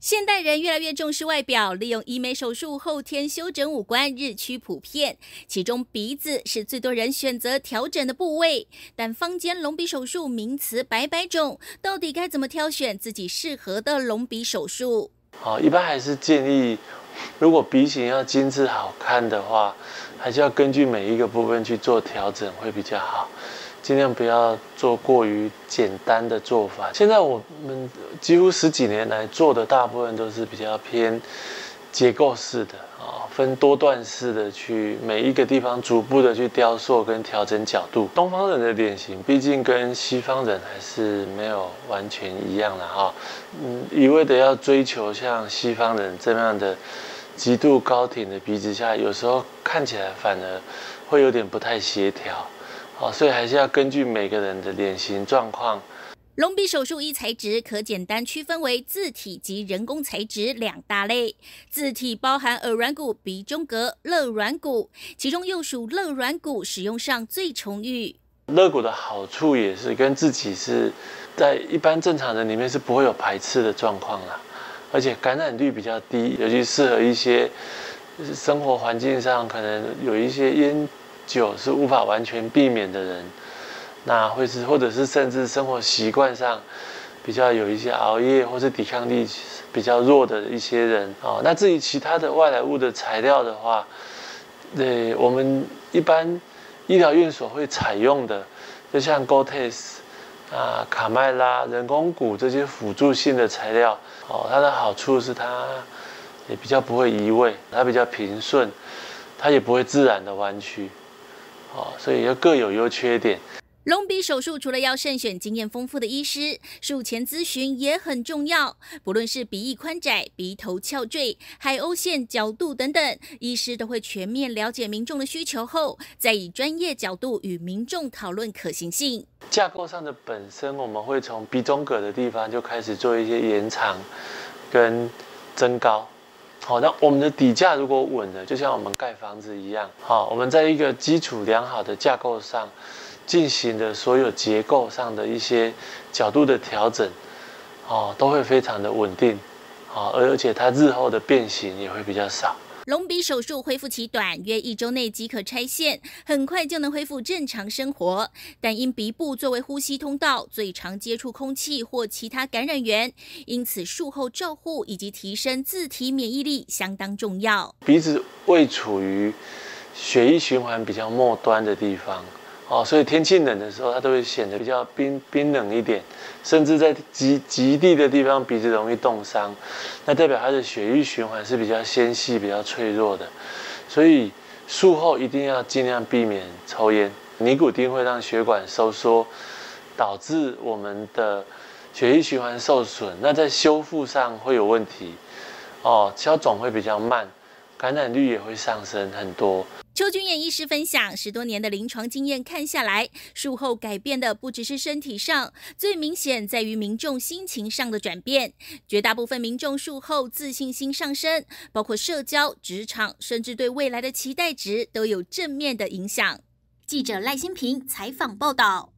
现代人越来越重视外表，利用医美手术后天修整五官，日趋普遍。其中鼻子是最多人选择调整的部位，但坊间隆鼻手术名词百百种，到底该怎么挑选自己适合的隆鼻手术？好，一般还是建议，如果鼻型要精致好看的话，还是要根据每一个部分去做调整会比较好。尽量不要做过于简单的做法。现在我们几乎十几年来做的大部分都是比较偏结构式的啊，分多段式的去每一个地方逐步的去雕塑跟调整角度。东方人的脸型毕竟跟西方人还是没有完全一样的哈，嗯，一味的要追求像西方人这样的极度高挺的鼻子下，有时候看起来反而会有点不太协调。哦，所以还是要根据每个人的脸型状况。隆鼻手术一材质可简单区分为自体及人工材质两大类。自体包含耳软骨、鼻中隔、肋软骨，其中又属肋软骨使用上最充裕。肋骨的好处也是跟自己是在一般正常人里面是不会有排斥的状况啦，而且感染率比较低，尤其适合一些生活环境上可能有一些烟。酒是无法完全避免的人，那会是或者是甚至生活习惯上比较有一些熬夜或是抵抗力比较弱的一些人啊。那至于其他的外来物的材料的话，对，我们一般医疗院所会采用的，就像 g o t e s 啊、卡麦拉、人工骨这些辅助性的材料哦，它的好处是它也比较不会移位，它比较平顺，它也不会自然的弯曲。哦，所以要各有优缺点。隆鼻手术除了要慎选经验丰富的医师，术前咨询也很重要。不论是鼻翼宽窄、鼻头翘坠、海鸥线角度等等，医师都会全面了解民众的需求后，再以专业角度与民众讨论可行性。架构上的本身，我们会从鼻中隔的地方就开始做一些延长跟增高。好，那我们的底价如果稳了，就像我们盖房子一样，好，我们在一个基础良好的架构上进行的所有结构上的一些角度的调整，哦，都会非常的稳定，好，而而且它日后的变形也会比较少。隆鼻手术恢复期短，约一周内即可拆线，很快就能恢复正常生活。但因鼻部作为呼吸通道，最常接触空气或其他感染源，因此术后照护以及提升自体免疫力相当重要。鼻子位处于血液循环比较末端的地方。哦，所以天气冷的时候，它都会显得比较冰冰冷一点，甚至在极极地的地方，鼻子容易冻伤，那代表它的血液循环是比较纤细、比较脆弱的。所以术后一定要尽量避免抽烟，尼古丁会让血管收缩，导致我们的血液循环受损，那在修复上会有问题。哦，消肿会比较慢，感染率也会上升很多。邱君燕医师分享十多年的临床经验，看下来，术后改变的不只是身体上，最明显在于民众心情上的转变。绝大部分民众术后自信心上升，包括社交、职场，甚至对未来的期待值都有正面的影响。记者赖新平采访报道。